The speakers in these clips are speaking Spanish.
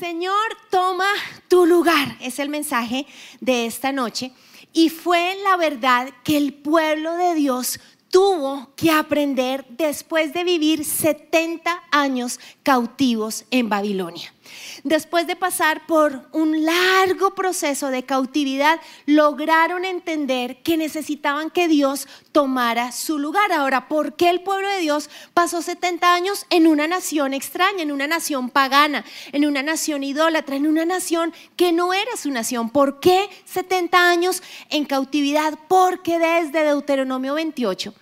Señor, toma tu lugar. Es el mensaje de esta noche. Y fue la verdad que el pueblo de Dios tuvo que aprender después de vivir 70 años cautivos en Babilonia. Después de pasar por un largo proceso de cautividad, lograron entender que necesitaban que Dios tomara su lugar. Ahora, ¿por qué el pueblo de Dios pasó 70 años en una nación extraña, en una nación pagana, en una nación idólatra, en una nación que no era su nación? ¿Por qué 70 años en cautividad? Porque desde Deuteronomio 28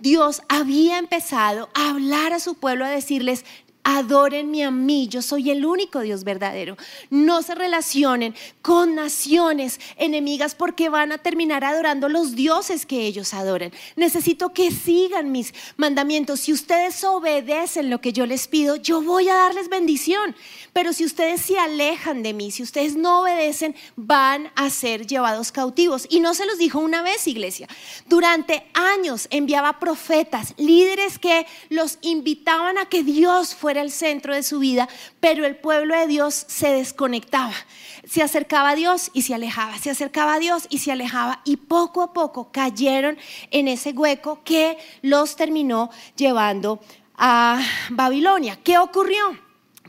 Dios había empezado a hablar a su pueblo, a decirles, Adórenme a mí, yo soy el único Dios verdadero. No se relacionen con naciones enemigas porque van a terminar adorando los dioses que ellos adoran. Necesito que sigan mis mandamientos. Si ustedes obedecen lo que yo les pido, yo voy a darles bendición. Pero si ustedes se alejan de mí, si ustedes no obedecen, van a ser llevados cautivos. Y no se los dijo una vez, iglesia. Durante años enviaba profetas, líderes que los invitaban a que Dios fuera el centro de su vida, pero el pueblo de Dios se desconectaba. Se acercaba a Dios y se alejaba, se acercaba a Dios y se alejaba. Y poco a poco cayeron en ese hueco que los terminó llevando a Babilonia. ¿Qué ocurrió?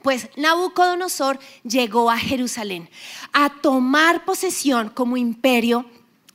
Pues Nabucodonosor llegó a Jerusalén a tomar posesión como imperio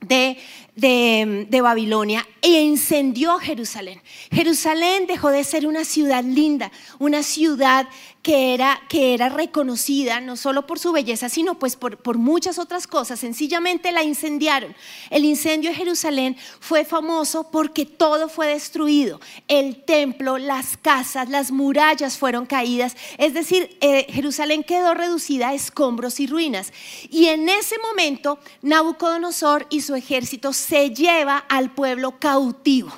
de, de, Babilonia e incendió Jerusalén. Jerusalén dejó de ser una ciudad linda, una ciudad que era, que era reconocida no solo por su belleza, sino pues por, por muchas otras cosas. Sencillamente la incendiaron. El incendio de Jerusalén fue famoso porque todo fue destruido. El templo, las casas, las murallas fueron caídas. Es decir, eh, Jerusalén quedó reducida a escombros y ruinas. Y en ese momento Nabucodonosor y su ejército se lleva al pueblo cautivo.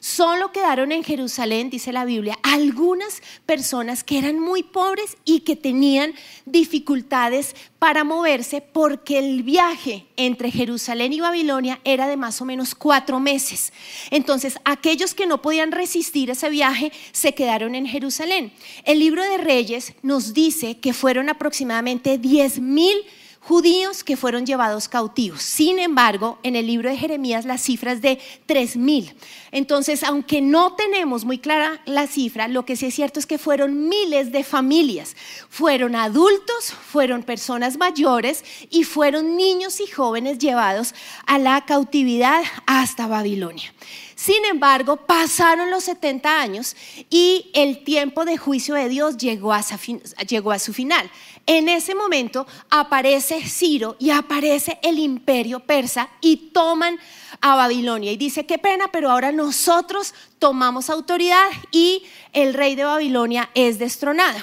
Solo quedaron en Jerusalén, dice la Biblia, algunas personas que eran muy pobres y que tenían dificultades para moverse porque el viaje entre Jerusalén y Babilonia era de más o menos cuatro meses. Entonces, aquellos que no podían resistir ese viaje se quedaron en Jerusalén. El libro de Reyes nos dice que fueron aproximadamente 10 mil judíos que fueron llevados cautivos. Sin embargo, en el libro de Jeremías la cifra es de 3.000. Entonces, aunque no tenemos muy clara la cifra, lo que sí es cierto es que fueron miles de familias. Fueron adultos, fueron personas mayores y fueron niños y jóvenes llevados a la cautividad hasta Babilonia. Sin embargo, pasaron los 70 años y el tiempo de juicio de Dios llegó a, su final. En ese momento aparece Ciro y aparece el imperio persa y toman a Babilonia. Y dice, qué pena, pero ahora nosotros tomamos autoridad y el rey de Babilonia es destronado.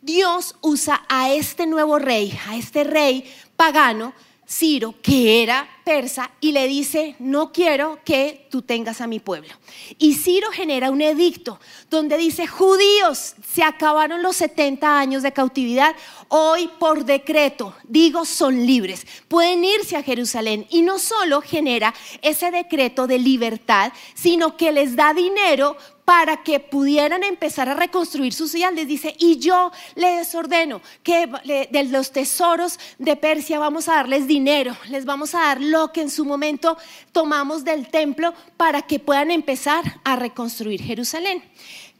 Dios usa a este nuevo rey, a este rey pagano, Ciro, que era persa, y le dice, no quiero que tú tengas a mi pueblo. Y Ciro genera un edicto donde dice, judíos, se acabaron los 70 años de cautividad, hoy por decreto, digo, son libres, pueden irse a Jerusalén. Y no solo genera ese decreto de libertad, sino que les da dinero para que pudieran empezar a reconstruir su ciudad. Les dice, y yo les ordeno que de los tesoros de Persia vamos a darles dinero, les vamos a dar que en su momento tomamos del templo para que puedan empezar a reconstruir Jerusalén.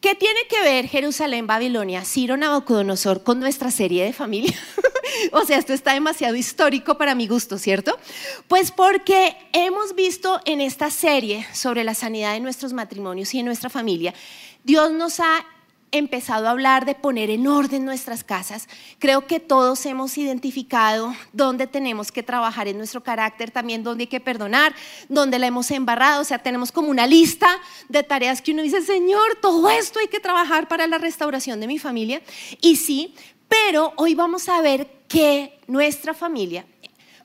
¿Qué tiene que ver Jerusalén, Babilonia, Ciro, Nabucodonosor con nuestra serie de familia? o sea, esto está demasiado histórico para mi gusto, ¿cierto? Pues porque hemos visto en esta serie sobre la sanidad de nuestros matrimonios y en nuestra familia, Dios nos ha empezado a hablar de poner en orden nuestras casas, creo que todos hemos identificado dónde tenemos que trabajar en nuestro carácter, también dónde hay que perdonar, dónde la hemos embarrado, o sea, tenemos como una lista de tareas que uno dice, Señor, todo esto hay que trabajar para la restauración de mi familia. Y sí, pero hoy vamos a ver que nuestra familia,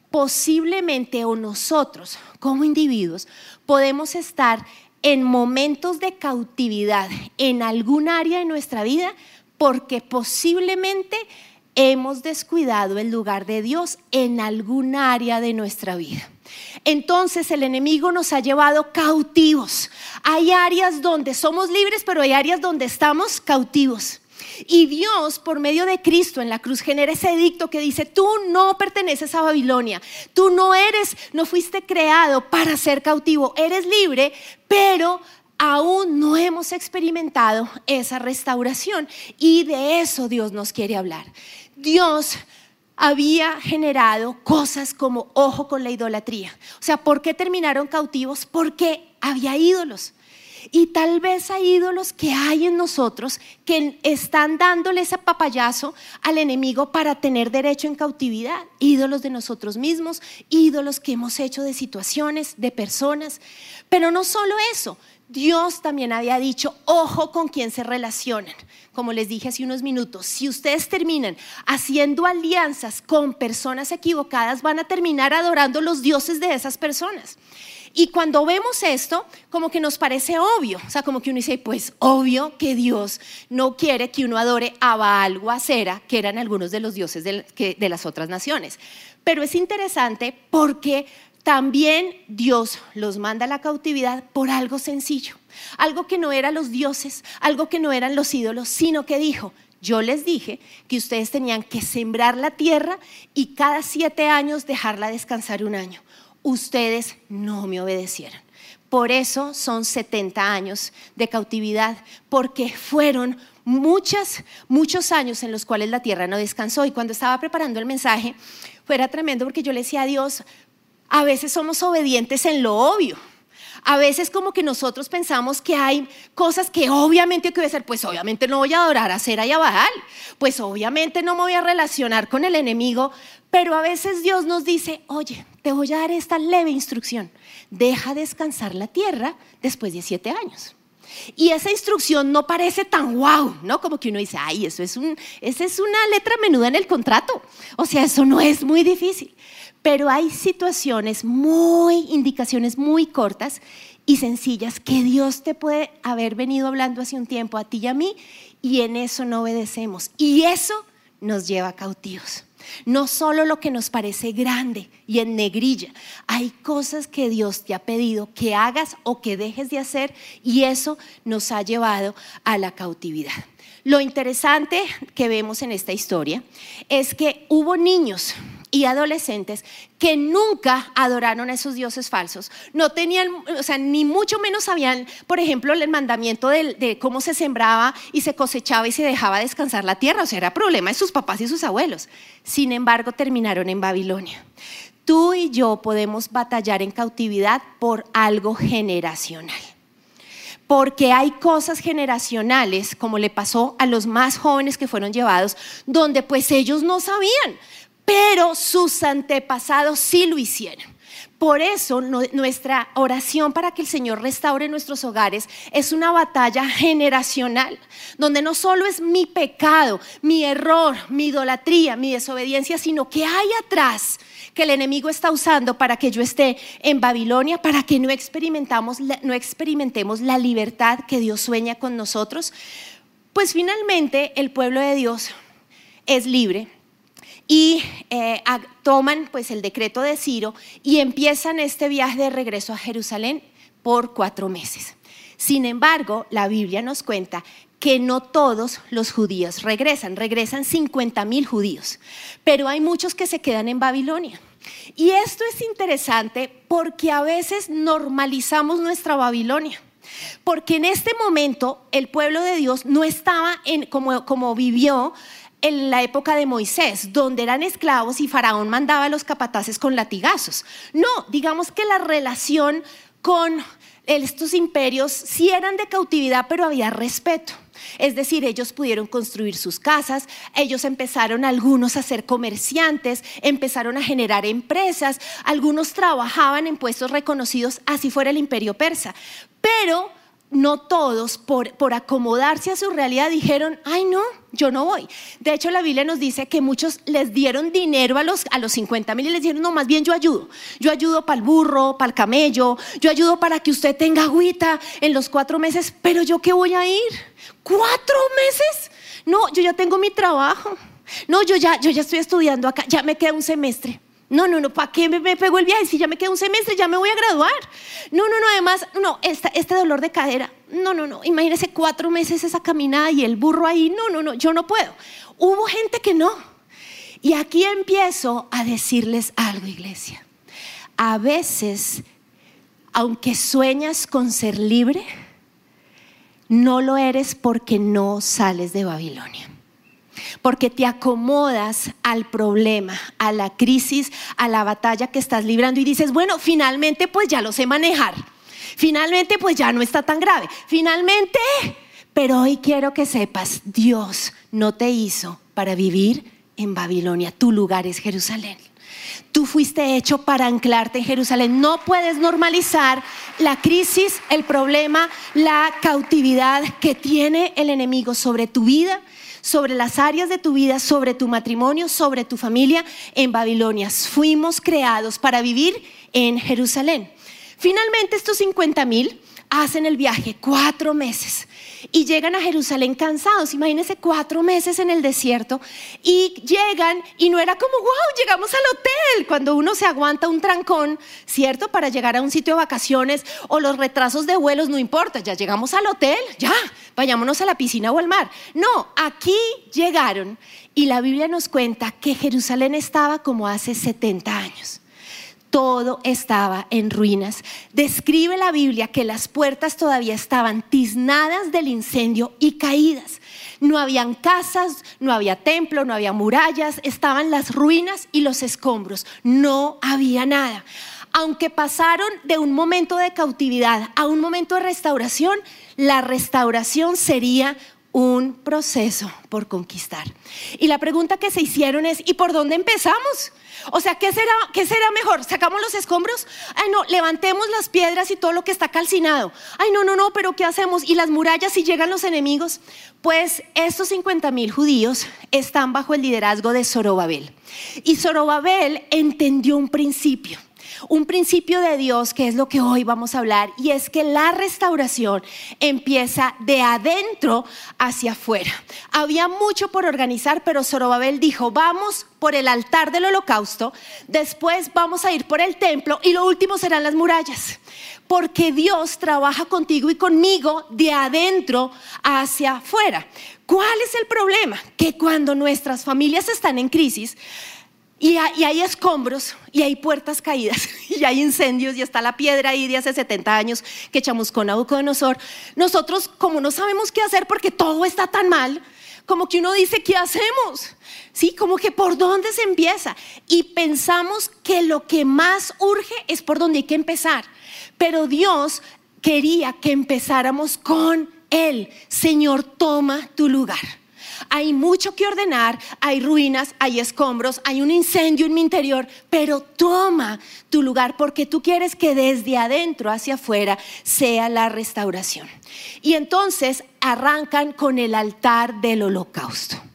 posiblemente o nosotros como individuos, podemos estar en momentos de cautividad en algún área de nuestra vida porque posiblemente hemos descuidado el lugar de Dios en algún área de nuestra vida. Entonces el enemigo nos ha llevado cautivos. Hay áreas donde somos libres, pero hay áreas donde estamos cautivos. Y Dios, por medio de Cristo en la cruz, genera ese edicto que dice, tú no perteneces a Babilonia, tú no eres, no fuiste creado para ser cautivo, eres libre, pero aún no hemos experimentado esa restauración. Y de eso Dios nos quiere hablar. Dios había generado cosas como ojo con la idolatría. O sea, ¿por qué terminaron cautivos? Porque había ídolos. Y tal vez hay ídolos que hay en nosotros que están dándole ese papayazo al enemigo para tener derecho en cautividad. Ídolos de nosotros mismos, ídolos que hemos hecho de situaciones, de personas. Pero no solo eso, Dios también había dicho, ojo con quién se relacionan. Como les dije hace unos minutos, si ustedes terminan haciendo alianzas con personas equivocadas, van a terminar adorando los dioses de esas personas. Y cuando vemos esto, como que nos parece obvio, o sea, como que uno dice, pues obvio que Dios no quiere que uno adore a Baal o a Sera, que eran algunos de los dioses de las otras naciones. Pero es interesante porque también Dios los manda a la cautividad por algo sencillo, algo que no eran los dioses, algo que no eran los ídolos, sino que dijo, yo les dije que ustedes tenían que sembrar la tierra y cada siete años dejarla descansar un año ustedes no me obedecieron. Por eso son 70 años de cautividad, porque fueron muchas, muchos años en los cuales la tierra no descansó. Y cuando estaba preparando el mensaje, fuera tremendo porque yo le decía a Dios, a veces somos obedientes en lo obvio. A veces como que nosotros pensamos que hay cosas que obviamente hay que hacer, pues obviamente no voy a adorar a Sera y a pues obviamente no me voy a relacionar con el enemigo, pero a veces Dios nos dice, oye, te voy a dar esta leve instrucción, deja descansar la tierra después de siete años. Y esa instrucción no parece tan guau, ¿no? Como que uno dice, ay, eso es, un, es una letra menuda en el contrato. O sea, eso no es muy difícil. Pero hay situaciones muy, indicaciones muy cortas y sencillas que Dios te puede haber venido hablando hace un tiempo a ti y a mí y en eso no obedecemos. Y eso nos lleva cautivos. No solo lo que nos parece grande y en negrilla, hay cosas que Dios te ha pedido que hagas o que dejes de hacer y eso nos ha llevado a la cautividad. Lo interesante que vemos en esta historia es que hubo niños y adolescentes que nunca adoraron a esos dioses falsos. No tenían, o sea, ni mucho menos sabían, por ejemplo, el mandamiento de, cómo se sembraba y se cosechaba y se dejaba descansar la tierra. O sea, era problema de sus papás y sus abuelos. Sin embargo, terminaron en Babilonia. Tú y yo podemos batallar en cautividad por algo generacional porque hay cosas generacionales, como le pasó a los más jóvenes que fueron llevados, donde pues ellos no sabían, pero sus antepasados sí lo hicieron. Por eso nuestra oración para que el Señor restaure nuestros hogares es una batalla generacional, donde no solo es mi pecado, mi error, mi idolatría, mi desobediencia, sino que hay atrás que el enemigo está usando para que yo esté en Babilonia, para que no, experimentemos la libertad que Dios sueña con nosotros. Pues finalmente el pueblo de Dios es libre, y eh, toman pues el decreto de Ciro y empiezan este viaje de regreso a Jerusalén por cuatro meses. Sin embargo, la Biblia nos cuenta que no todos los judíos regresan, regresan 50 mil judíos, pero hay muchos que se quedan en Babilonia. Y esto es interesante porque a veces normalizamos nuestra Babilonia. Porque en este momento el pueblo de Dios no estaba en, como, como vivió en la época de Moisés, donde eran esclavos y Faraón mandaba a los capataces con latigazos. No, digamos que la relación con estos imperios sí eran de cautividad, pero había respeto. Es decir, ellos pudieron construir sus casas, ellos empezaron algunos a ser comerciantes, empezaron a generar empresas, algunos trabajaban en puestos reconocidos, así fuera el imperio persa. Pero no todos, por, por, acomodarse a su realidad, dijeron, ay no, yo no voy. De hecho, la Biblia nos dice que muchos les dieron dinero a los, a los 50 mil y les dijeron, no, más bien yo ayudo. Yo ayudo para el burro, para el camello, yo ayudo para que usted tenga agüita en los cuatro meses, pero yo qué voy a ir? ¿Cuatro meses? No, yo ya tengo mi trabajo. No, yo ya, yo ya estoy estudiando acá, ya me queda un semestre. No, no, no, ¿para qué me, pegó el viaje? Si ya me queda un semestre, ya me voy a graduar. No, no, no, además, no, este dolor de cadera. No, no, no, imagínese cuatro meses esa caminada y el burro ahí. No, no, no, yo no puedo. Hubo gente que no. Y aquí empiezo a decirles algo, iglesia. A veces, aunque sueñas con ser libre, no lo eres porque no sales de Babilonia porque te acomodas al problema, a la crisis, a la batalla que estás librando y dices, bueno, finalmente pues ya lo sé manejar, finalmente pues ya no está tan grave, finalmente, pero hoy quiero que sepas, Dios no te hizo para vivir en Babilonia, tu lugar es Jerusalén. Tú fuiste hecho para anclarte en Jerusalén. No puedes normalizar la crisis, el problema, la cautividad que tiene el enemigo sobre tu vida, sobre las áreas de tu vida, sobre tu matrimonio, sobre tu familia en Babilonia. Fuimos creados para vivir en Jerusalén. Finalmente estos 50 mil hacen el viaje cuatro meses y llegan a Jerusalén cansados. Imagínense cuatro meses en el desierto y llegan y no era como, wow, llegamos al hotel, cuando uno se aguanta un trancón, ¿cierto? Para llegar a un sitio de vacaciones o los retrasos de vuelos, no importa, ya llegamos al hotel, ya, vayámonos a la piscina o al mar. No, aquí llegaron y la Biblia nos cuenta que Jerusalén estaba como hace 70 años todo estaba en ruinas. Describe la Biblia que las puertas todavía estaban tiznadas del incendio y caídas. No habían casas, no había templo, no había murallas, estaban las ruinas y los escombros. No había nada. Aunque pasaron de un momento de cautividad a un momento de restauración, la restauración sería un proceso por conquistar. Y la pregunta que se hicieron es, ¿y por dónde empezamos? O sea, ¿qué será, ¿qué será mejor? ¿Sacamos los escombros? Ay, no, levantemos las piedras y todo lo que está calcinado. Ay, no, no, no, pero ¿qué hacemos? ¿Y las murallas si llegan los enemigos? Pues estos 50 mil judíos están bajo el liderazgo de Zorobabel. Y Zorobabel entendió un principio un principio de Dios que es lo que hoy vamos a hablar y es que la restauración empieza de adentro hacia afuera. Había mucho por organizar, pero Zorobabel dijo, vamos por el altar del holocausto, después vamos a ir por el templo y lo último serán las murallas. Porque Dios trabaja contigo y conmigo de adentro hacia afuera. ¿Cuál es el problema? Que cuando nuestras familias están en crisis, y, hay escombros y hay puertas caídas y hay incendios y está la piedra ahí de hace 70 años que echamos con Nabucodonosor. Nosotros como no sabemos qué hacer porque todo está tan mal, como que uno dice, ¿qué hacemos? Sí, como que por dónde se empieza. Y pensamos que lo que más urge es por donde hay que empezar. Pero Dios quería que empezáramos con Él. Señor, toma tu lugar hay mucho que ordenar, hay ruinas, hay escombros, hay un incendio en mi interior, pero toma tu lugar porque tú quieres que desde adentro hacia afuera sea la restauración. Y entonces arrancan con el altar del holocausto.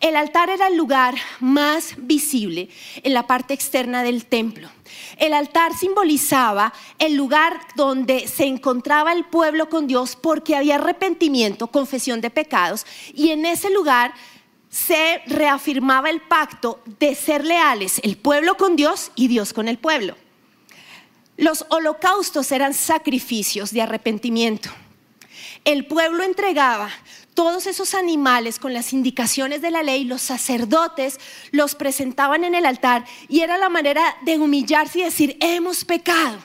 El altar era el lugar más visible en la parte externa del templo. El altar simbolizaba el lugar donde se encontraba el pueblo con Dios porque había arrepentimiento, confesión de pecados, y en ese lugar se reafirmaba el pacto de ser leales el pueblo con Dios y Dios con el pueblo. Los holocaustos eran sacrificios de arrepentimiento. El pueblo entregaba todos esos animales con las indicaciones de la ley, los sacerdotes los presentaban en el altar y era la manera de humillarse y decir, hemos pecado.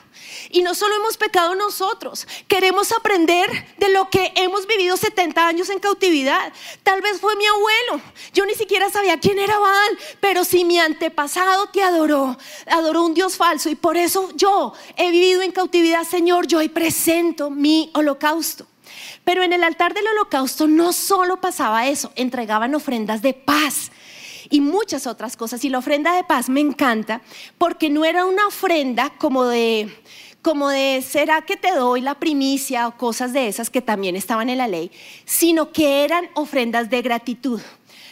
Y no solo hemos pecado nosotros, queremos aprender de lo que hemos vivido 70 años en cautividad. Tal vez fue mi abuelo, yo ni siquiera sabía quién era Baal, pero si mi antepasado te adoró, adoró un Dios falso y por eso yo he vivido en cautividad, Señor, yo hoy presento mi holocausto. Pero en el altar del holocausto no solo pasaba eso, entregaban ofrendas de paz y muchas otras cosas. Y la ofrenda de paz me encanta porque no era una ofrenda como de como de será que te doy la primicia o cosas de esas que también estaban en la ley, sino que eran ofrendas de gratitud.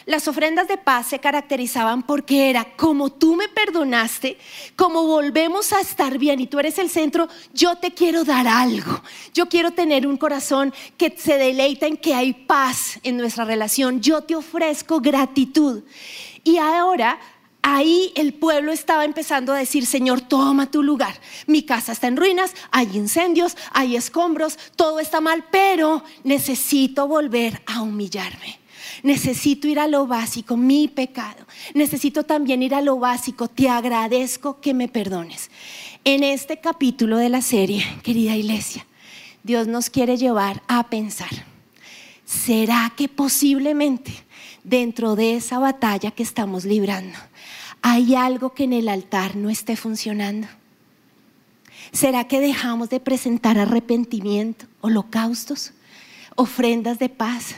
Las ofrendas de paz se caracterizaban porque era como tú me perdonaste, como volvemos a estar bien y tú eres el centro, yo te quiero dar algo. Yo quiero tener un corazón que se deleita en que hay paz en nuestra relación. Yo te ofrezco gratitud. Y ahora ahí el pueblo estaba empezando a decir, Señor, toma tu lugar. Mi casa está en ruinas, hay incendios, hay escombros, todo está mal, pero necesito volver a humillarme. Necesito ir a lo básico, mi pecado. Necesito también ir a lo básico. Te agradezco que me perdones. En este capítulo de la serie, querida iglesia, Dios nos quiere llevar a pensar, ¿será que posiblemente dentro de esa batalla que estamos librando hay algo que en el altar no esté funcionando? ¿Será que dejamos de presentar arrepentimiento, holocaustos, ofrendas de paz?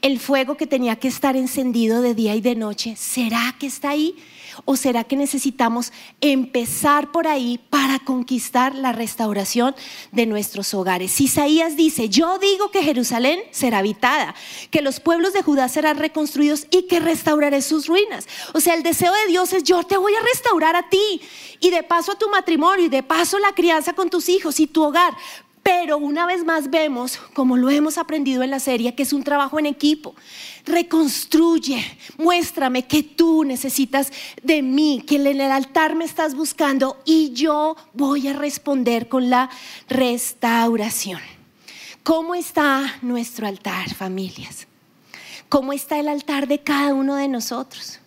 El fuego que tenía que estar encendido de día y de noche, ¿será que está ahí? ¿O será que necesitamos empezar por ahí para conquistar la restauración de nuestros hogares? Isaías dice, yo digo que Jerusalén será habitada, que los pueblos de Judá serán reconstruidos y que restauraré sus ruinas. O sea, el deseo de Dios es, yo te voy a restaurar a ti y de paso a tu matrimonio y de paso la crianza con tus hijos y tu hogar. Pero una vez más vemos, como lo hemos aprendido en la serie, que es un trabajo en equipo. Reconstruye, muéstrame que tú necesitas de mí, que en el altar me estás buscando y yo voy a responder con la restauración. ¿Cómo está nuestro altar, familias? ¿Cómo está el altar de cada uno de nosotros?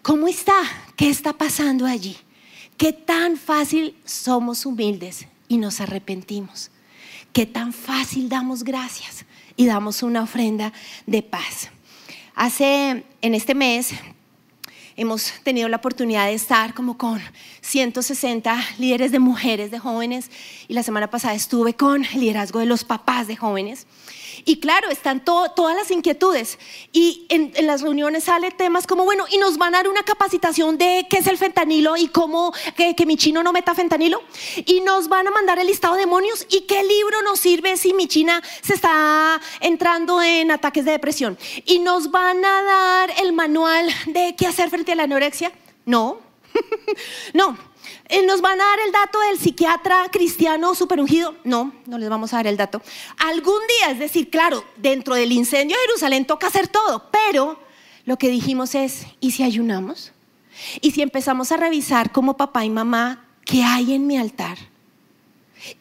¿Cómo está? ¿Qué está pasando allí? ¿Qué tan fácil somos humildes y nos arrepentimos. Qué tan fácil damos gracias y damos una ofrenda de paz. Hace, en este mes, hemos tenido la oportunidad de estar como con 160 líderes de mujeres, de jóvenes, y la semana pasada estuve con el liderazgo de los papás de jóvenes. Y claro, están todas las inquietudes. Y en, las reuniones sale temas como, bueno, y nos van a dar una capacitación de qué es el fentanilo y cómo que, mi chino no meta fentanilo. Y nos van a mandar el listado de demonios y qué libro nos sirve si mi china se está entrando en ataques de depresión. Y nos van a dar el manual de qué hacer frente a la anorexia. No, no. Eh, ¿Nos van a dar el dato del psiquiatra cristiano super ungido? No, no les vamos a dar el dato. Algún día, es decir, claro, dentro del incendio de Jerusalén toca hacer todo, pero lo que dijimos es, ¿y si ayunamos? ¿Y si empezamos a revisar como papá y mamá qué hay en mi altar?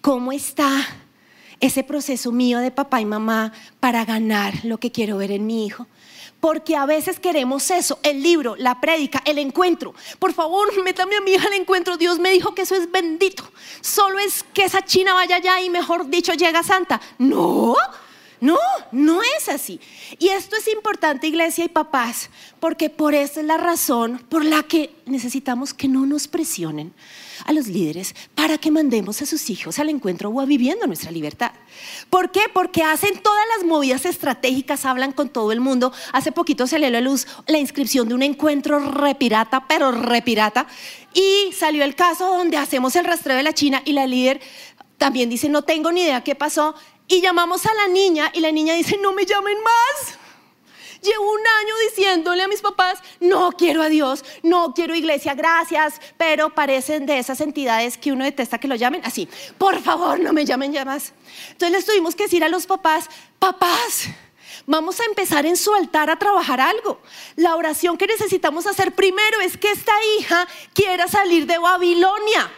¿Cómo está ese proceso mío de papá y mamá para ganar lo que quiero ver en mi hijo? Porque a veces queremos eso, el libro, la prédica, el encuentro. Por favor, métame a mi hija al encuentro. Dios me dijo que eso es bendito. Solo es que esa china vaya allá y mejor dicho llega santa. No, no, no es así. Y esto es importante, iglesia y papás, porque por esa es la razón por la que necesitamos que no nos presionen a los líderes para que mandemos a sus hijos al encuentro o a viviendo nuestra libertad. ¿Por qué? Porque hacen todas las movidas estratégicas, hablan con todo el mundo. Hace poquito se le dio a luz la inscripción de un encuentro repirata, pero repirata. Y salió el caso donde hacemos el rastreo de la China y la líder también dice, no tengo ni idea qué pasó. Y llamamos a la niña y la niña dice, no me llamen más. Llevo un año diciéndole a mis papás, no quiero a Dios, no quiero iglesia, gracias, pero parecen de esas entidades que uno detesta que lo llamen así. Por favor, no me llamen ya más. Entonces les tuvimos que decir a los papás, papás, vamos a empezar en su altar a trabajar algo. La oración que necesitamos hacer primero es que esta hija quiera salir de Babilonia.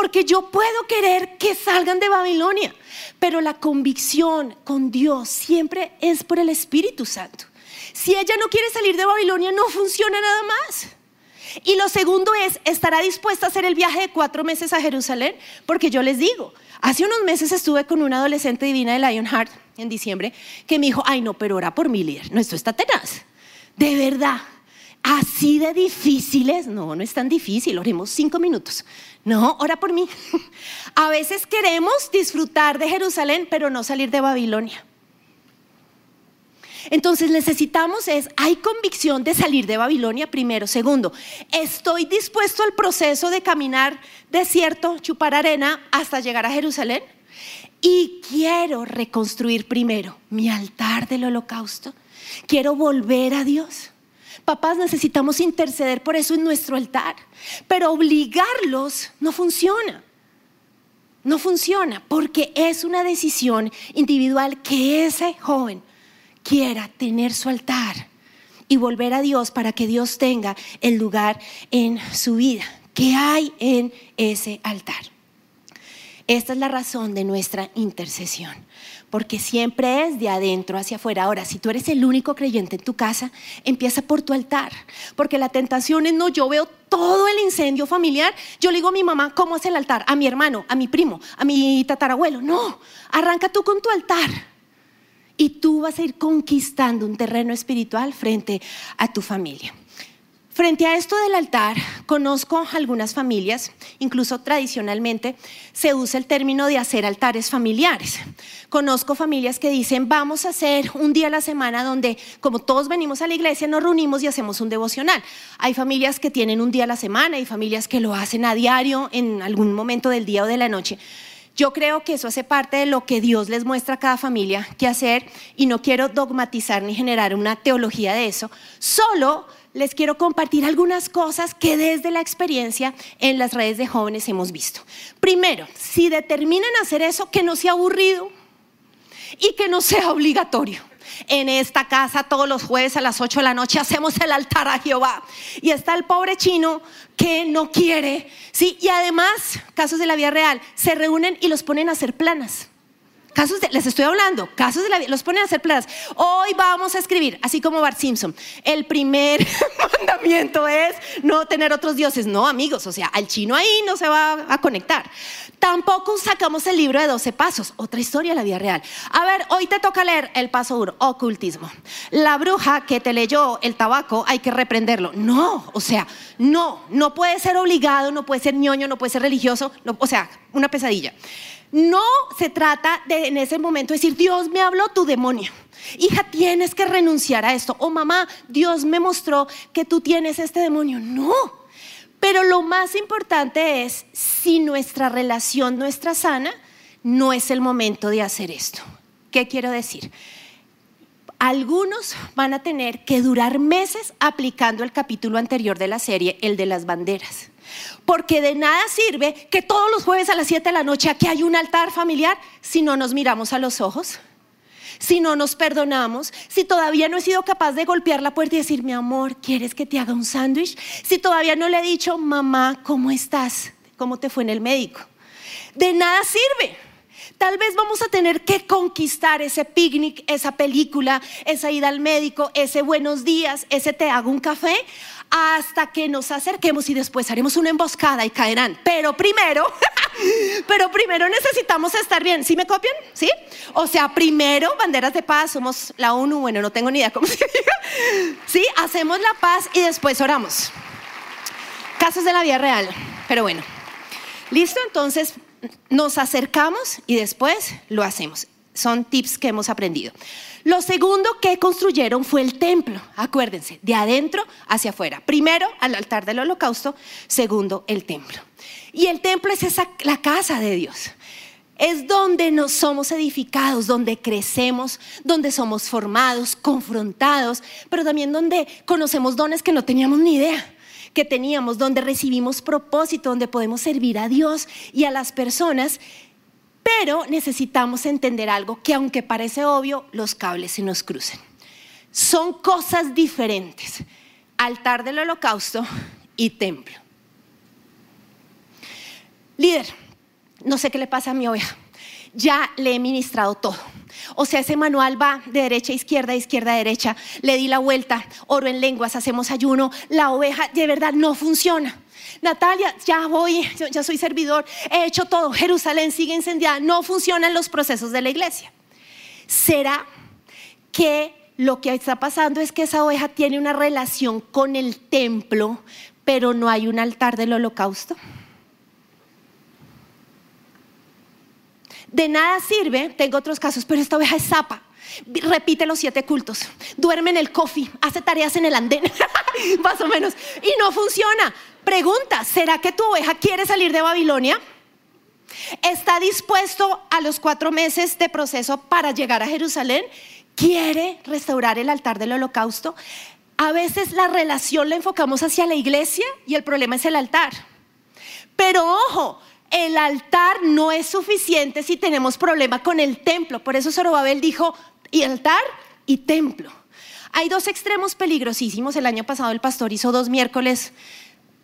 Porque yo puedo querer que salgan de Babilonia, pero la convicción con Dios siempre es por el Espíritu Santo. Si ella no quiere salir de Babilonia, no funciona nada más. Y lo segundo es, ¿estará dispuesta a hacer el viaje de cuatro meses a Jerusalén? Porque yo les digo, hace unos meses estuve con una adolescente divina de Lionheart en diciembre que me dijo, ay no, pero ora por mi líder. No, esto está tenaz. De verdad, así de difíciles. No, no es tan difícil, oremos cinco minutos. No, ora por mí. A veces queremos disfrutar de Jerusalén, pero no salir de Babilonia. Entonces necesitamos es, hay convicción de salir de Babilonia primero. Segundo, estoy dispuesto al proceso de caminar desierto, chupar arena hasta llegar a Jerusalén. Y quiero reconstruir primero mi altar del holocausto. Quiero volver a Dios. Papás necesitamos interceder por eso en nuestro altar, pero obligarlos no funciona. No funciona porque es una decisión individual que ese joven quiera tener su altar y volver a Dios para que Dios tenga el lugar en su vida. ¿Qué hay en ese altar? Esta es la razón de nuestra intercesión, porque siempre es de adentro hacia afuera. Ahora, si tú eres el único creyente en tu casa, empieza por tu altar, porque la tentación es, no, yo veo todo el incendio familiar, yo le digo a mi mamá, ¿cómo es el altar? A mi hermano, a mi primo, a mi tatarabuelo. No, arranca tú con tu altar. Y tú vas a ir conquistando un terreno espiritual frente a tu familia. Frente a esto del altar, conozco algunas familias, incluso tradicionalmente se usa el término de hacer altares familiares. Conozco familias que dicen, vamos a hacer un día a la semana donde, como todos venimos a la iglesia, nos reunimos y hacemos un devocional. Hay familias que tienen un día a la semana, hay familias que lo hacen a diario, en algún momento del día o de la noche. Yo creo que eso hace parte de lo que Dios les muestra a cada familia que hacer y no quiero dogmatizar ni generar una teología de eso. Solo les quiero compartir algunas cosas que desde la experiencia en las redes de jóvenes hemos visto. Primero, si determinan hacer eso, que no sea aburrido y que no sea obligatorio. En esta casa todos los jueves a las 8 de la noche hacemos el altar a Jehová. Y está el pobre chino que no quiere, ¿sí? Y además, casos de la vida real, se reúnen y los ponen a hacer planas. Casos les estoy hablando, casos de la vida, los ponen a hacer planas. Hoy vamos a escribir, así como Bart Simpson, el primer mandamiento es no tener otros dioses. No, amigos, o sea, al chino ahí no se va a conectar. Tampoco sacamos el libro de 12 pasos, otra historia de la vida real. A ver, hoy te toca leer el paso uno, ocultismo. La bruja que te leyó el tabaco, hay que reprenderlo. No, o sea, no, no puede ser obligado, no puede ser ñoño, no puede ser religioso, o sea, una pesadilla. No se trata de en ese momento decir, Dios me habló tu demonio. Hija, tienes que renunciar a esto. O mamá, Dios me mostró que tú tienes este demonio. No. Pero lo más importante es, si nuestra relación no está sana, no es el momento de hacer esto. ¿Qué quiero decir? Algunos van a tener que durar meses aplicando el capítulo anterior de la serie, el de las banderas. Porque de nada sirve que todos los jueves a las 7 de la noche aquí hay un altar familiar si no nos miramos a los ojos, si no nos perdonamos, si todavía no he sido capaz de golpear la puerta y decir, mi amor, ¿quieres que te haga un sándwich? Si todavía no le he dicho, mamá, ¿cómo estás? ¿Cómo te fue en el médico? De nada sirve. Tal vez vamos a tener que conquistar ese picnic, esa película, esa ida al médico, ese buenos días, ese te hago un café, hasta que nos acerquemos y después haremos una emboscada y caerán. Pero primero, pero primero necesitamos estar bien. ¿Sí me copian? ¿Sí? O sea, primero banderas de paz, somos la ONU, bueno, no tengo ni idea cómo se. ¿Sí? Hacemos la paz y después oramos. Casos de la vida real. Pero bueno, listo, entonces nos acercamos y después lo hacemos. Son tips que hemos aprendido. Lo segundo que construyeron fue el templo, acuérdense, de adentro hacia afuera. Primero al altar del holocausto, segundo el templo. Y el templo es la casa de Dios. Es donde nos somos edificados, donde crecemos, donde somos formados, confrontados, pero también donde conocemos dones que no teníamos ni idea que teníamos, donde recibimos propósito, donde podemos servir a Dios y a las personas pero necesitamos entender algo que aunque parece obvio, los cables se nos cruzan. Son cosas diferentes. Altar del holocausto y templo. Líder, no sé qué le pasa a mi oveja. Ya le he ministrado todo. O sea, ese manual va de derecha a izquierda, izquierda a derecha. Le di la vuelta, oro en lenguas, hacemos ayuno. La oveja de verdad no funciona. Natalia, ya voy, ya soy servidor, he hecho todo, Jerusalén sigue incendiada, no funcionan los procesos de la iglesia. ¿Será que lo que está pasando es que esa oveja tiene una relación con el templo, pero no hay un altar del holocausto? De nada sirve, tengo otros casos, pero esta oveja es zapa. Repite los siete cultos, duerme en el coffee, hace tareas en el andén, más o menos, y no funciona. Pregunta, ¿será que tu oveja quiere salir de Babilonia? ¿Está dispuesto a los cuatro meses de proceso para llegar a Jerusalén? ¿Quiere restaurar el altar del holocausto? A veces la relación la enfocamos hacia la iglesia y el problema es el altar. Pero ojo, el altar no es suficiente si tenemos problema con el templo. Por eso Zorobabel dijo, y altar y templo. Hay dos extremos peligrosísimos. El año pasado el pastor hizo dos miércoles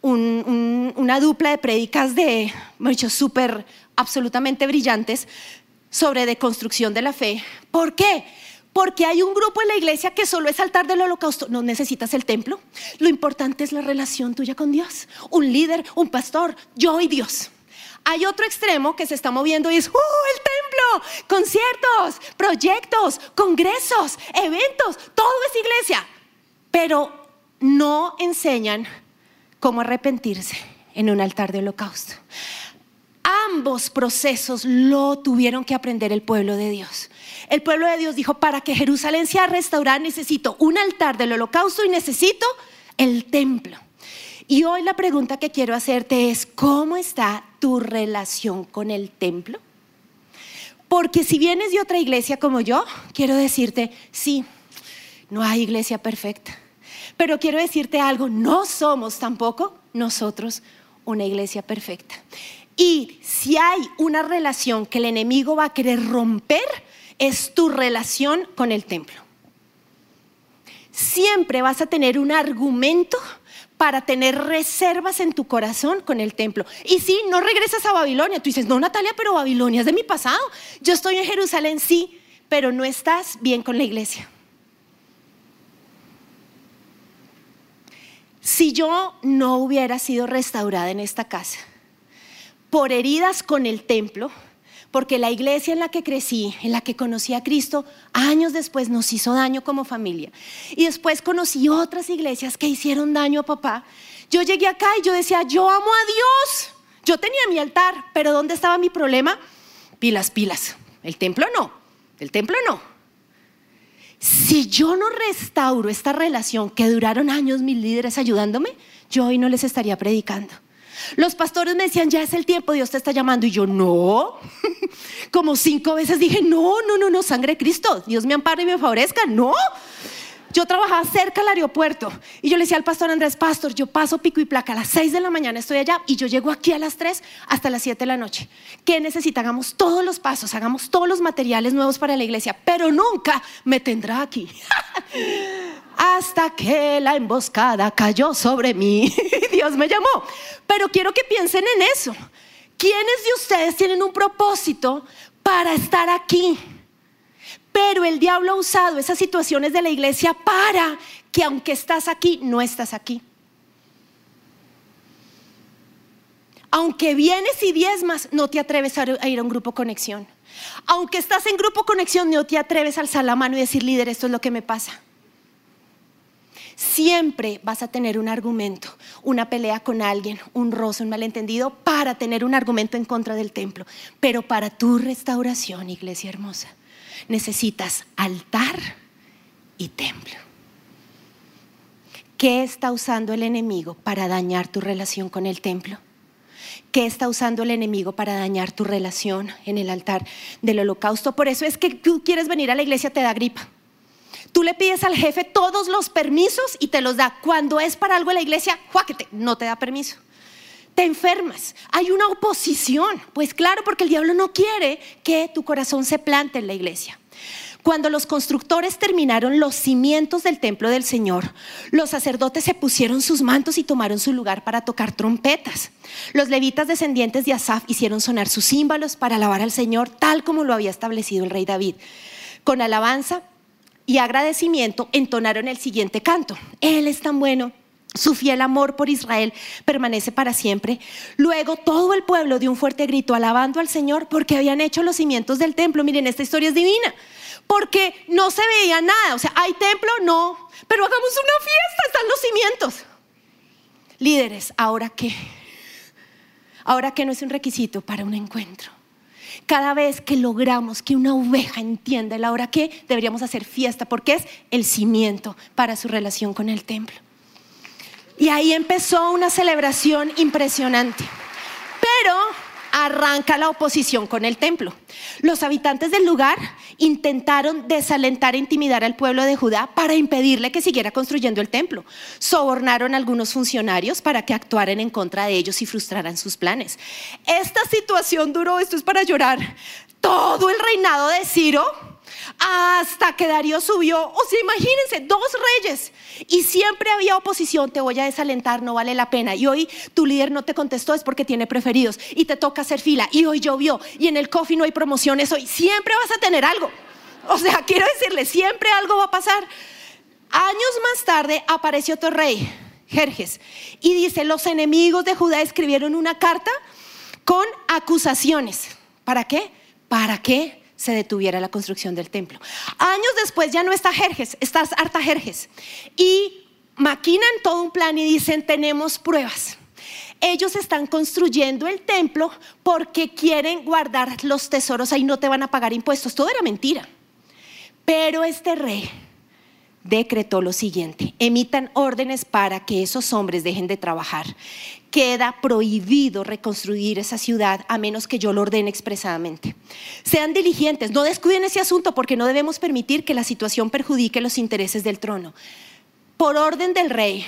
una dupla de prédicas de, muchos súper, absolutamente brillantes sobre deconstrucción de la fe. ¿Por qué? Porque hay un grupo en la iglesia que solo es altar del holocausto. No necesitas el templo. Lo importante es la relación tuya con Dios. Un líder, un pastor, yo y Dios. Hay otro extremo que se está moviendo y es, ¡uh, el templo! Conciertos, proyectos, congresos, eventos, todo es iglesia. Pero no enseñan cómo arrepentirse en un altar de holocausto. Ambos procesos lo tuvieron que aprender el pueblo de Dios. El pueblo de Dios dijo, para que Jerusalén sea restaurada necesito un altar del holocausto y necesito el templo. Y hoy la pregunta que quiero hacerte es, ¿cómo está tu relación con el templo? Porque si vienes de otra iglesia como yo, quiero decirte, sí, no hay iglesia perfecta. Pero quiero decirte algo, no somos tampoco nosotros una iglesia perfecta. Y si hay una relación que el enemigo va a querer romper, es tu relación con el templo. Siempre vas a tener un argumento para tener reservas en tu corazón con el templo. Y si no regresas a Babilonia, tú dices, no Natalia, pero Babilonia es de mi pasado. Yo estoy en Jerusalén, sí, pero no estás bien con la iglesia. Si yo no hubiera sido restaurada en esta casa por heridas con el templo, porque la iglesia en la que crecí, en la que conocí a Cristo, años después nos hizo daño como familia. Y después conocí otras iglesias que hicieron daño a papá. Yo llegué acá y yo decía, yo amo a Dios. Yo tenía mi altar, pero ¿dónde estaba mi problema? Pilas, pilas. El templo no. El templo no si yo no restauro esta relación que duraron años mis líderes ayudándome, yo hoy no les estaría predicando. Los pastores me decían, ya es el tiempo, Dios te está llamando. Y yo, no. Como cinco veces dije, no, no, no, no, sangre de Cristo. Dios me ampare y me favorezca. No. Yo trabajaba cerca del aeropuerto y yo le decía al pastor Andrés, pastor, yo paso pico y placa a las 6 de la mañana, estoy allá y yo llego aquí a las 3 hasta las 7 de la noche. ¿Qué necesita? Hagamos todos los pasos, hagamos todos los materiales nuevos para la iglesia, pero nunca me tendrá aquí. hasta que la emboscada cayó sobre mí. Dios me llamó. Pero quiero que piensen en eso. ¿Quiénes de ustedes tienen un propósito para estar aquí? Pero el diablo ha usado esas situaciones de la iglesia para que aunque estás aquí, no estás aquí. Aunque vienes y diezmas, no te atreves a ir a un grupo conexión. Aunque estás en grupo conexión, no te atreves a alzar la mano y decir, líder, esto es lo que me pasa. Siempre vas a tener un argumento, una pelea con alguien, un roce, un malentendido, para tener un argumento en contra del templo. Pero para tu restauración, iglesia hermosa, necesitas altar y templo. ¿Qué está usando el enemigo para dañar tu relación con el templo? ¿Qué está usando el enemigo para dañar tu relación en el altar del holocausto? Por eso es que tú quieres venir a la iglesia, te da gripa. Tú le pides al jefe todos los permisos y te los da. Cuando es para algo en la iglesia, juáquete, no te da permiso te enfermas, hay una oposición. Pues claro, porque el diablo no quiere que tu corazón se plante en la iglesia. Cuando los constructores terminaron los cimientos del templo del Señor, los sacerdotes se pusieron sus mantos y tomaron su lugar para tocar trompetas. Los levitas descendientes de Asaf hicieron sonar sus címbalos para alabar al Señor tal como lo había establecido el rey David. Con alabanza y agradecimiento entonaron el siguiente canto. Él es tan bueno, su fiel amor por Israel permanece para siempre. Luego todo el pueblo dio un fuerte grito alabando al Señor porque habían hecho los cimientos del templo. Miren, esta historia es divina. Porque no se veía nada. O sea, ¿hay templo? No. Pero hagamos una fiesta, están los cimientos. Líderes, ¿ahora qué? Ahora qué no es un requisito para un encuentro. Cada vez que logramos que una oveja entienda el ahora qué, deberíamos hacer fiesta porque es el cimiento para su relación con el templo. Y ahí empezó una celebración impresionante. Pero arranca la oposición con el templo. Los habitantes del lugar intentaron desalentar e intimidar al pueblo de Judá para impedirle que siguiera construyendo el templo. Sobornaron a algunos funcionarios para que actuaran en contra de ellos y frustraran sus planes. Esta situación duró, esto es para llorar, todo el reinado de Ciro hasta que Darío subió. O sea, imagínense, dos reyes. Y siempre había oposición, te voy a desalentar, no vale la pena. Y hoy tu líder no te contestó, es porque tiene preferidos. Y te toca hacer fila. Y hoy llovió. Y en el coffee no hay promociones hoy. Siempre vas a tener algo. O sea, quiero decirle, siempre algo va a pasar. Años más tarde apareció otro rey, Jerjes. Y dice, los enemigos de Judá escribieron una carta con acusaciones. ¿Para qué? ¿Para qué? Se detuviera la construcción del templo. Años después ya no está Jerjes, está Artajerjes. Y maquinan todo un plan y dicen, tenemos pruebas. Ellos están construyendo el templo porque quieren guardar los tesoros ahí, no te van a pagar impuestos. Todo era mentira. Pero este rey decretó lo siguiente, emitan órdenes para que esos hombres dejen de trabajar. Queda prohibido reconstruir esa ciudad a menos que yo lo ordene expresadamente. Sean diligentes, no descuiden ese asunto porque no debemos permitir que la situación perjudique los intereses del trono. Por orden del rey,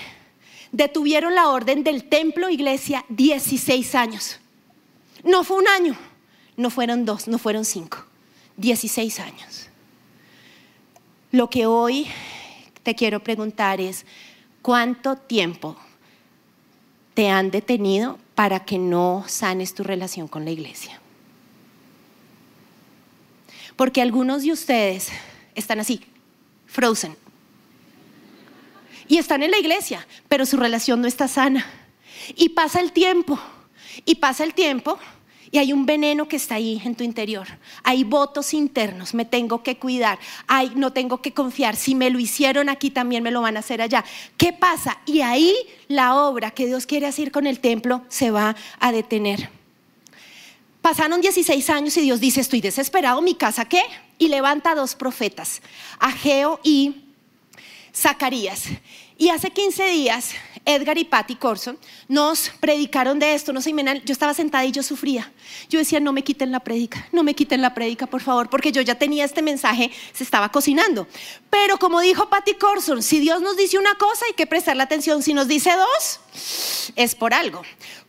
detuvieron la orden del templo iglesia 16 años. No fue un año, no fueron dos, no fueron cinco, 16 años. Lo que hoy te quiero preguntar es, ¿cuánto tiempo te han detenido para que no sanes tu relación con la iglesia? Porque algunos de ustedes están así, frozen. Y están en la iglesia, pero su relación no está sana. Y pasa el tiempo, y pasa el tiempo, y hay un veneno que está ahí en tu interior. Hay votos internos, me tengo que cuidar, no tengo que confiar. Si me lo hicieron aquí, también me lo van a hacer allá. ¿Qué pasa? Y ahí la obra que Dios quiere hacer con el templo se va a detener. Pasaron 16 años y Dios dice, estoy desesperado, ¿mi casa qué? Y levanta a dos profetas, Ageo y Zacarías. Y hace 15 días, Edgar y Patty Corson nos predicaron de esto. No sé, yo estaba sentada y yo sufría. Yo decía, no me quiten la prédica, no me quiten la prédica, por favor, porque yo ya tenía este mensaje, se estaba cocinando. Pero como dijo Patty Corson, si Dios nos dice una cosa, hay que prestarle atención. Si nos dice dos, es por algo.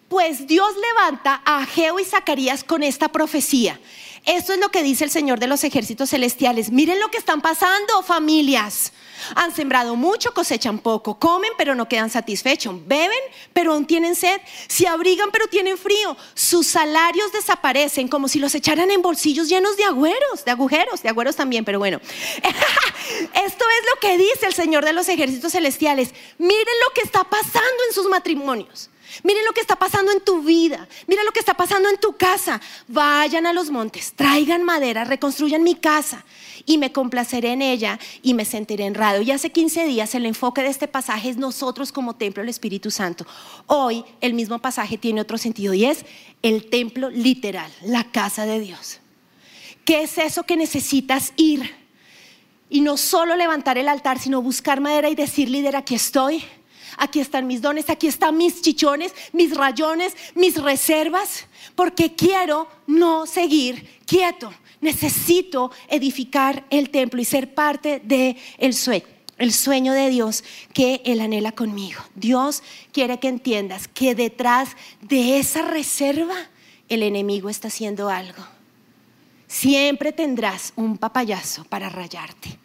Pues Dios levanta a Geo y Zacarías con esta profecía. Esto es lo que dice el Señor de los ejércitos celestiales. Miren lo que están pasando, familias. Han sembrado mucho, cosechan poco, comen pero no quedan satisfechos, beben pero aún tienen sed, se abrigan pero tienen frío, sus salarios desaparecen como si los echaran en bolsillos llenos de agüeros, de agujeros, de agüeros también, pero bueno. Esto es lo que dice el Señor de los ejércitos celestiales. Miren lo que está pasando en sus matrimonios. Miren lo que está pasando en tu vida. Miren lo que está pasando en tu casa. Vayan a los montes, traigan madera, reconstruyan mi casa y me complaceré en ella y me sentiré honrado. Y hace 15 días el enfoque de este pasaje es nosotros como templo del Espíritu Santo. Hoy el mismo pasaje tiene otro sentido y es el templo literal, la casa de Dios. ¿Qué es eso que necesitas ir? Y no solo levantar el altar, sino buscar madera y decir, líder, aquí estoy aquí están mis dones, aquí están mis chichones, mis rayones, mis reservas, porque quiero no seguir quieto. Necesito edificar el templo y ser parte del el sueño el sueño de Dios que Él anhela conmigo. Dios quiere que entiendas que detrás de esa reserva el enemigo está haciendo algo. Siempre tendrás un papayazo para rayarte.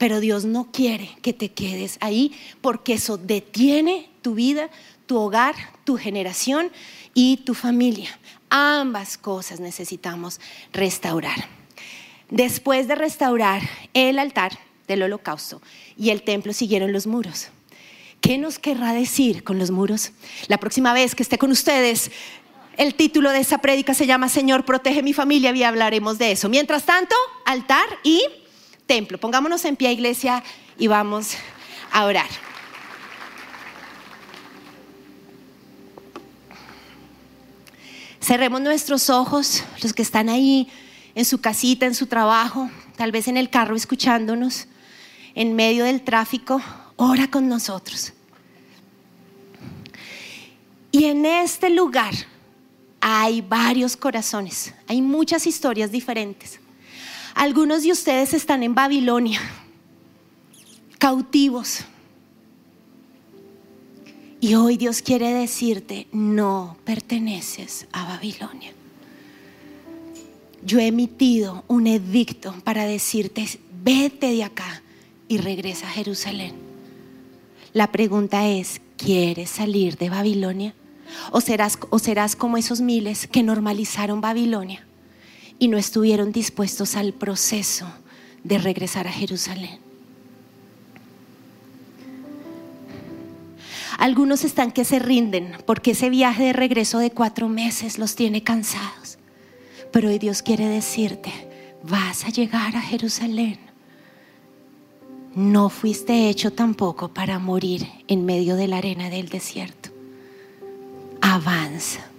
Pero Dios no quiere que te quedes ahí porque eso detiene tu vida, tu hogar, tu generación y tu familia. Ambas cosas necesitamos restaurar. Después de restaurar el altar del holocausto y el templo siguieron los muros. ¿Qué nos querrá decir con los muros? La próxima vez que esté con ustedes, el título de esa prédica se llama Señor, protege mi familia y hablaremos de eso. Mientras tanto, altar y templo. Pongámonos en pie, iglesia, y vamos a orar. Cerremos nuestros ojos, los que están ahí en su casita, en su trabajo, tal vez en el carro escuchándonos, en medio del tráfico, ora con nosotros. Y en este lugar hay varios corazones, hay muchas historias diferentes. Algunos de ustedes están en Babilonia, cautivos. Y hoy Dios quiere decirte, no perteneces a Babilonia. yo he emitido un edicto para decirte, vete de acá y regresa a Jerusalén. La pregunta es, ¿quieres salir de Babilonia? ¿O serás, ¿O serás como esos miles que normalizaron Babilonia y no estuvieron dispuestos al proceso de regresar a Jerusalén? Algunos están que se rinden porque ese viaje de regreso de cuatro meses los tiene cansados. Pero hoy Dios quiere decirte, vas a llegar a Jerusalén. No fuiste hecho tampoco para morir en medio de la arena del desierto. Avanza.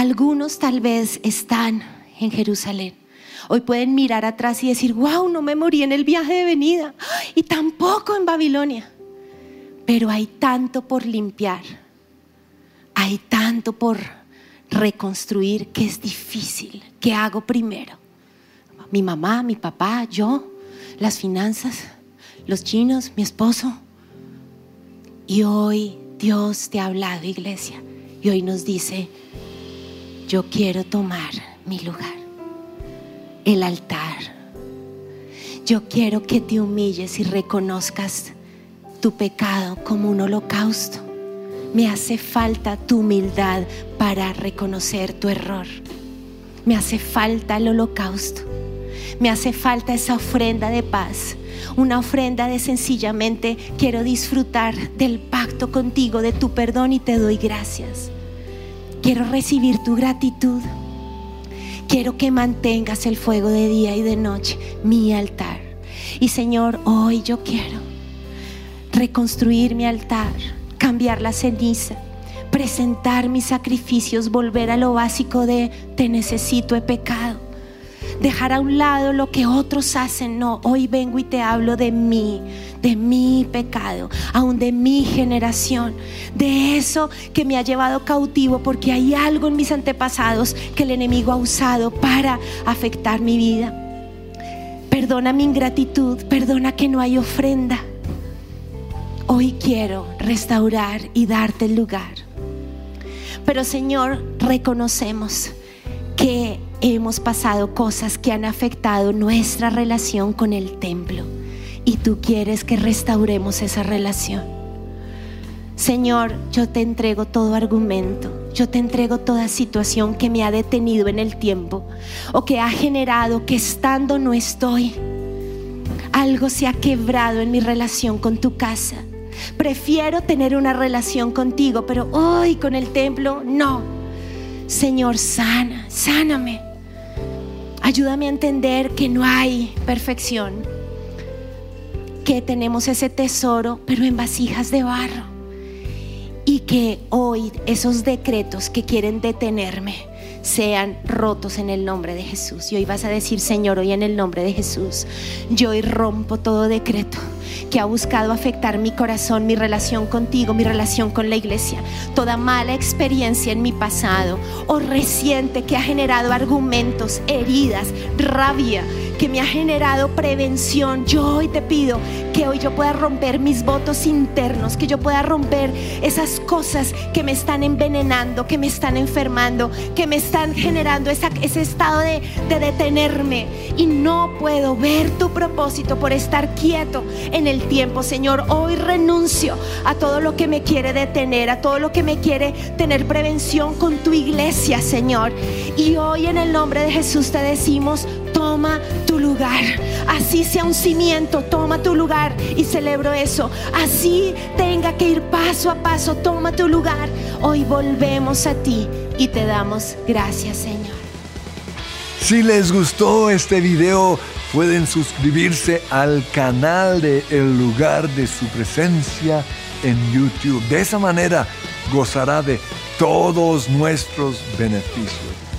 Algunos tal vez están en Jerusalén. Hoy pueden mirar atrás y decir, wow, no me morí en el viaje de venida y tampoco en Babilonia. Pero hay tanto por limpiar, hay tanto por reconstruir que es difícil. ¿Qué hago primero? Mi mamá, mi papá, yo, las finanzas, los chinos, mi esposo. Y hoy Dios te ha hablado, iglesia, y hoy nos dice, yo quiero tomar mi lugar, el altar. Yo quiero que te humilles y reconozcas tu pecado como un holocausto. Me hace falta tu humildad para reconocer tu error. Me hace falta el holocausto. Me hace falta esa ofrenda de paz. Una ofrenda de sencillamente quiero disfrutar del pacto contigo, de tu perdón y te doy gracias. Quiero recibir tu gratitud. Quiero que mantengas el fuego de día y de noche, mi altar. Y Señor, hoy yo quiero reconstruir mi altar, cambiar la ceniza, presentar mis sacrificios, volver a lo básico de te necesito, he pecado. Dejar a un lado lo que otros hacen. No, hoy vengo y te hablo de mí, de mi pecado, aún de mi generación, de eso que me ha llevado cautivo porque hay algo en mis antepasados que el enemigo ha usado para afectar mi vida. Perdona mi ingratitud, perdona que no hay ofrenda. Hoy quiero restaurar y darte el lugar. Pero Señor, reconocemos que hemos pasado cosas que han afectado nuestra relación con el templo y tú quieres que restauremos esa relación. Señor, yo te entrego todo argumento, yo te entrego toda situación que me ha detenido en el tiempo o que ha generado que estando no estoy. Algo se ha quebrado en mi relación con tu casa Prefiero tener una relación contigo, pero hoy con el templo no. Señor, sana, sáname. Ayúdame a entender que no hay perfección, que tenemos ese tesoro, pero en vasijas de barro. Y que hoy esos decretos que quieren detenerme sean rotos en el nombre de Jesús. Y hoy vas a decir, Señor, hoy en el nombre de Jesús, yo hoy rompo todo decreto que ha buscado afectar mi corazón, mi relación contigo, mi relación con la iglesia, toda mala experiencia en mi pasado o reciente que ha generado argumentos, heridas, rabia, que me ha generado prevención. Yo hoy te pido que hoy yo pueda romper mis votos internos, que yo pueda romper esas cosas que me están envenenando, que me están enfermando, que me están generando ese estado de, de detenerme. Y no puedo ver tu propósito por estar quieto en el tiempo. Señor, hoy renuncio a todo lo que me quiere detener, a todo lo que me quiere tener prevención con tu iglesia, Señor. Y hoy en el nombre de Jesús te decimos, toma tu lugar. Así sea un cimiento, toma tu lugar y celebro eso. Así tenga que ir paso a paso, toma tu lugar. Hoy volvemos a ti y te damos gracias, Señor. Si les gustó este video, pueden suscribirse al canal de El lugar de su presencia en YouTube. De esa manera gozará de todos nuestros beneficios.